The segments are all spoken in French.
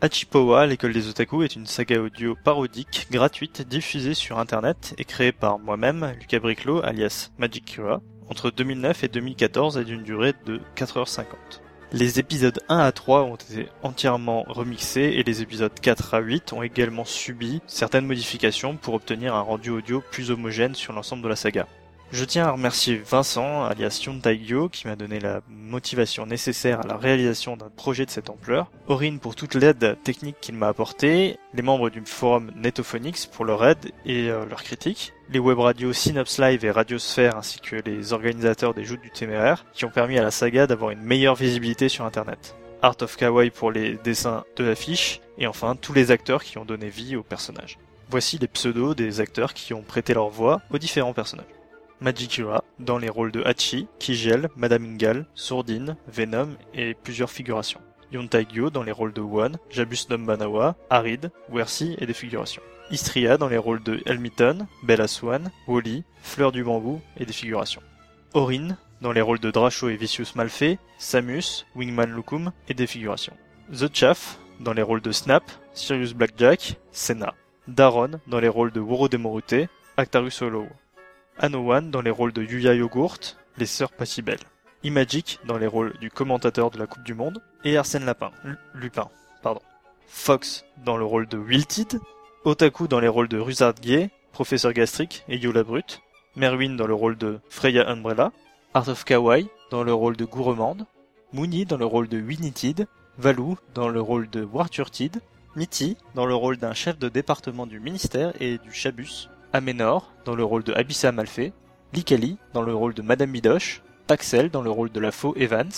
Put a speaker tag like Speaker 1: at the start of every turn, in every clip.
Speaker 1: Hachipowa, l'école des otaku, est une saga audio parodique, gratuite, diffusée sur internet et créée par moi-même, Lucas Briclot, alias Magic Kira, entre 2009 et 2014 et d'une durée de 4h50. Les épisodes 1 à 3 ont été entièrement remixés et les épisodes 4 à 8 ont également subi certaines modifications pour obtenir un rendu audio plus homogène sur l'ensemble de la saga. Je tiens à remercier Vincent, alias Yontaigyo, qui m'a donné la motivation nécessaire à la réalisation d'un projet de cette ampleur, Aurine pour toute l'aide technique qu'il m'a apportée, les membres du forum Netophonix pour leur aide et euh, leurs critiques, les web radios Synops Live et Radiosphère ainsi que les organisateurs des Joutes du Téméraire, qui ont permis à la saga d'avoir une meilleure visibilité sur internet. Art of Kawaii pour les dessins de l'affiche, et enfin tous les acteurs qui ont donné vie aux personnages. Voici les pseudos des acteurs qui ont prêté leur voix aux différents personnages. Majikura dans les rôles de Hachi, Kigel, Madame Ingal, Sourdine, Venom et plusieurs figurations. Yontaigyo dans les rôles de One, Jabus Nombanawa, Arid, Wersi et des figurations. Istria dans les rôles de Elmiton, Bella Swan, Wally, Fleur du Bambou et des figurations. Orin dans les rôles de Dracho et Vicious Malfait, Samus, Wingman Lukum et des figurations. The Chaff dans les rôles de Snap, Sirius Blackjack, Senna. Daron dans les rôles de Woro Demorute, Actarus Hollow. Anowan dans les rôles de Yuya Yogurt, les sœurs belles. Imagic dans les rôles du commentateur de la Coupe du Monde. Et Arsène Lapin, Lupin. Fox dans le rôle de Wilted, Otaku dans les rôles de Rusard Gay, Professeur Gastric et Yola Brut, Merwin dans le rôle de Freya Umbrella, Art of Kawaii dans le rôle de Gourmande, Mooney dans le rôle de Winitid, Valou dans le rôle de Warturtid, Mitty dans le rôle d'un chef de département du ministère et du Chabus, Amenor dans le rôle de Abyssa Malfait, Likali dans le rôle de Madame Bidoche, Paxel dans le rôle de la faux Evans,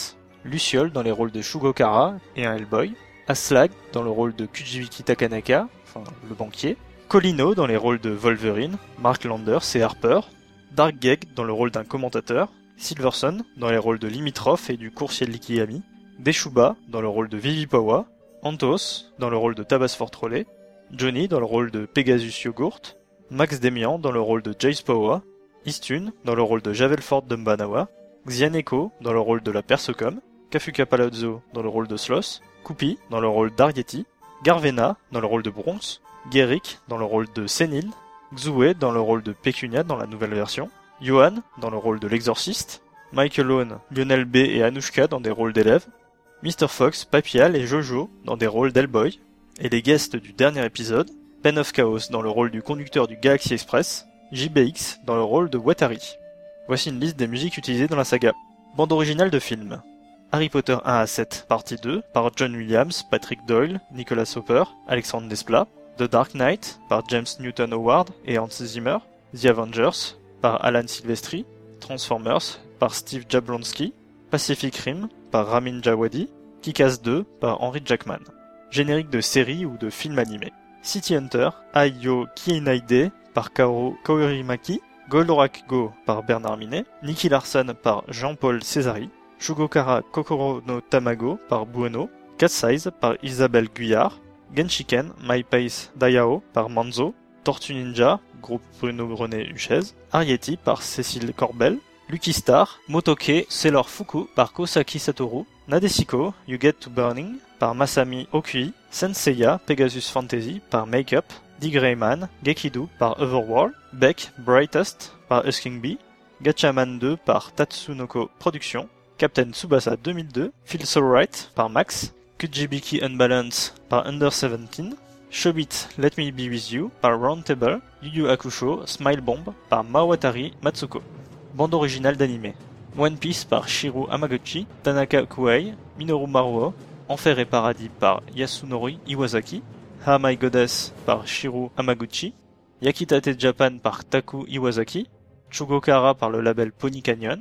Speaker 1: Luciole dans les rôles de Shugokara et un Hellboy, Aslag dans le rôle de Kujibiki Takanaka, enfin le banquier, Colino dans les rôles de Wolverine, Mark Landers et Harper, Dark Geg dans le rôle d'un commentateur, Silverson dans les rôles de Limitroff et du coursier de Likiyami, Deshuba dans le rôle de Vivipawa, Antos dans le rôle de Tabasfort Trolley, Johnny dans le rôle de Pegasus Yogurt, Max Demian dans le rôle de Jace Powa, Istune dans le rôle de Javelford Dumbanawa, Xianeko dans le rôle de la Persecom, Kafuka Palazzo dans le rôle de Sloss, Kupi dans le rôle d'Arieti, Garvena dans le rôle de Bronze, Gueric dans le rôle de Senil, Xue dans le rôle de Pecunia dans la nouvelle version, Johan dans le rôle de l'exorciste, Michael Owen, Lionel B et Anushka dans des rôles d'élèves, Mr. Fox, Papial et Jojo dans des rôles d'Hellboy, et les guests du dernier épisode, Pen of Chaos dans le rôle du conducteur du Galaxy Express, JBX dans le rôle de Watari. Voici une liste des musiques utilisées dans la saga. Bande originale de film. Harry Potter 1 à 7, partie 2, par John Williams, Patrick Doyle, Nicolas Hopper, Alexandre Desplat. The Dark Knight, par James Newton Howard et Hans Zimmer. The Avengers, par Alan Silvestri. Transformers, par Steve Jablonsky. Pacific Rim, par Ramin Djawadi. Kick-Ass 2, par Henry Jackman. Générique de série ou de film animé. City Hunter, Ayo Kiinaide par Karo Koirimaki, Goldorak Go par Bernard Minet, Nicky Larson par Jean-Paul Césari, Shugokara Kokoro no Tamago par Bueno, Cat Size par Isabelle Guyard, Genshiken My Pace Dayao par Manzo, Tortue Ninja, groupe Bruno René Huchez, Arieti par Cécile Corbel, Lucky Star, Motoke Sailor Fuku par Kosaki Satoru, Nadesiko You Get to Burning par Masami Okui, Senseiya Pegasus Fantasy par Makeup, Dick Grayman, Gekidu par Overworld, Beck Brightest par Husking Bee, Gatchaman 2 par Tatsunoko Productions, Captain Tsubasa 2002, Feel So Right par Max, Kujibiki Unbalance par Under 17, Shobit Let Me Be With You par Roundtable, Yu Yu Hakusho Smile Bomb par Mawatari Matsuko. Bande originale d'anime. One Piece par Shiro Amaguchi, Tanaka Kuei, Minoru Maruo, Enfer et Paradis par Yasunori Iwasaki, Ha My Goddess par Shiro Amaguchi, Yakitate Japan par Taku Iwasaki, Chugokara par le label Pony Canyon,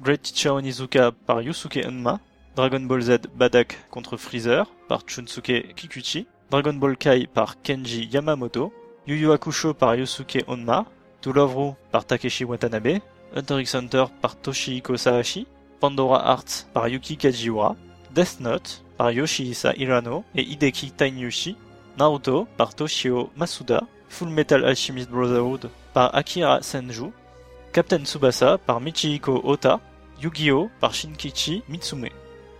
Speaker 1: Great Teacher Onizuka par Yusuke Unma, Dragon Ball Z Badak contre Freezer par Chunsuke Kikuchi, Dragon Ball Kai par Kenji Yamamoto, Yu Yu Hakusho par Yusuke Onma, To Love par Takeshi Watanabe, Hunter x Hunter par Toshihiko Sahashi, Pandora Hearts par Yuki Kajiura, Death Note par Yoshihisa Hirano et Hideki Tainyushi, Naruto par Toshio Masuda, Full Metal Alchemist Brotherhood par Akira Senju, Captain Tsubasa par Michihiko Ota, Yu-Gi-Oh par Shinkichi Mitsume.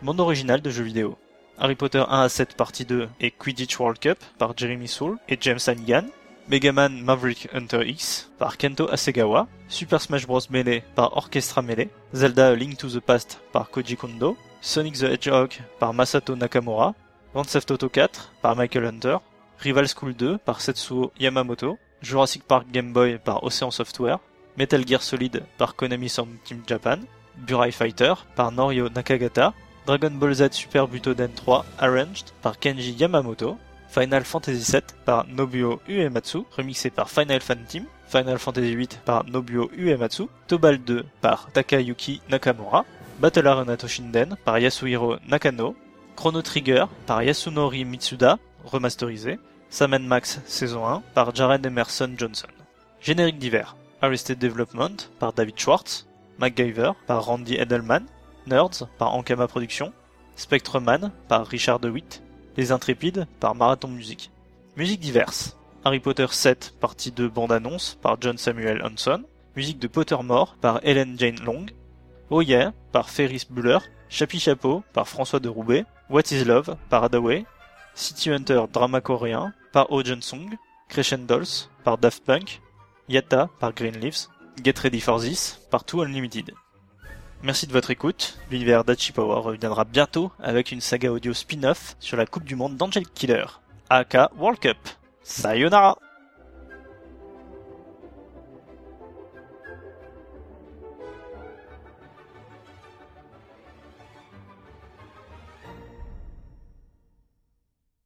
Speaker 1: Monde original de jeux vidéo. Harry Potter 1 à 7 partie 2 et Quidditch World Cup par Jeremy Soule et James Hannigan, Mega Man Maverick Hunter X par Kento Asegawa, Super Smash Bros. Melee par Orchestra Melee, Zelda Link to the Past par Koji Kondo, Sonic the Hedgehog par Masato Nakamura, Grand Theft Auto 4 par Michael Hunter, Rival School 2 par Setsuo Yamamoto, Jurassic Park Game Boy par Ocean Software, Metal Gear Solid par Konami Sound Team Japan, Burai Fighter par Norio Nakagata, Dragon Ball Z Super Butoden 3 Arranged par Kenji Yamamoto, Final Fantasy VII par Nobuo Uematsu, remixé par Final Fan Final Fantasy VIII par Nobuo Uematsu, Tobal 2 par Takayuki Nakamura, Battle Arena Toshinden par Yasuhiro Nakano, Chrono Trigger par Yasunori Mitsuda, remasterisé, Sam Max saison 1 par Jared Emerson Johnson. Générique divers, Arrested Development par David Schwartz, MacGyver par Randy Edelman, Nerds par Ankama Productions, Spectreman par Richard DeWitt, Les Intrépides par Marathon Music. Musique diverse. Harry Potter 7 partie 2 bande-annonce par John Samuel Hanson, musique de Pottermore par Helen Jane Long, Oh Yeah par Ferris Buller, Chapi Chapeau par François de Roubaix, What is Love par Hadaway, City Hunter drama coréen par Oh Jun-sung, Crescendolls par Daft Punk, Yatta par Green Leaves, Get Ready for This par Too Unlimited. Merci de votre écoute. L'univers d'Achipower reviendra bientôt avec une saga audio spin-off sur la Coupe du Monde d'Angel Killer, aka World Cup. Sayonara